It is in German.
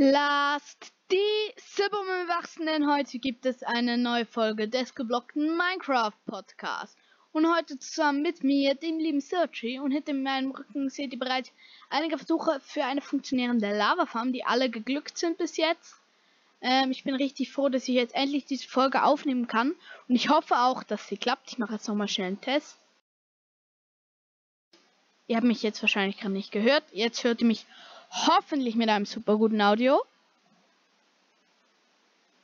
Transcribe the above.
Last die Silbermen wachsen, denn heute gibt es eine neue Folge des geblockten Minecraft Podcasts. Und heute zusammen mit mir, dem lieben Searchy, und hinter meinem Rücken seht ihr bereits einige Versuche für eine funktionierende Lava-Farm, die alle geglückt sind bis jetzt. Ähm, ich bin richtig froh, dass ich jetzt endlich diese Folge aufnehmen kann. Und ich hoffe auch, dass sie klappt. Ich mache jetzt nochmal schnell einen Test. Ihr habt mich jetzt wahrscheinlich gerade nicht gehört. Jetzt hört ihr mich hoffentlich mit einem super guten Audio.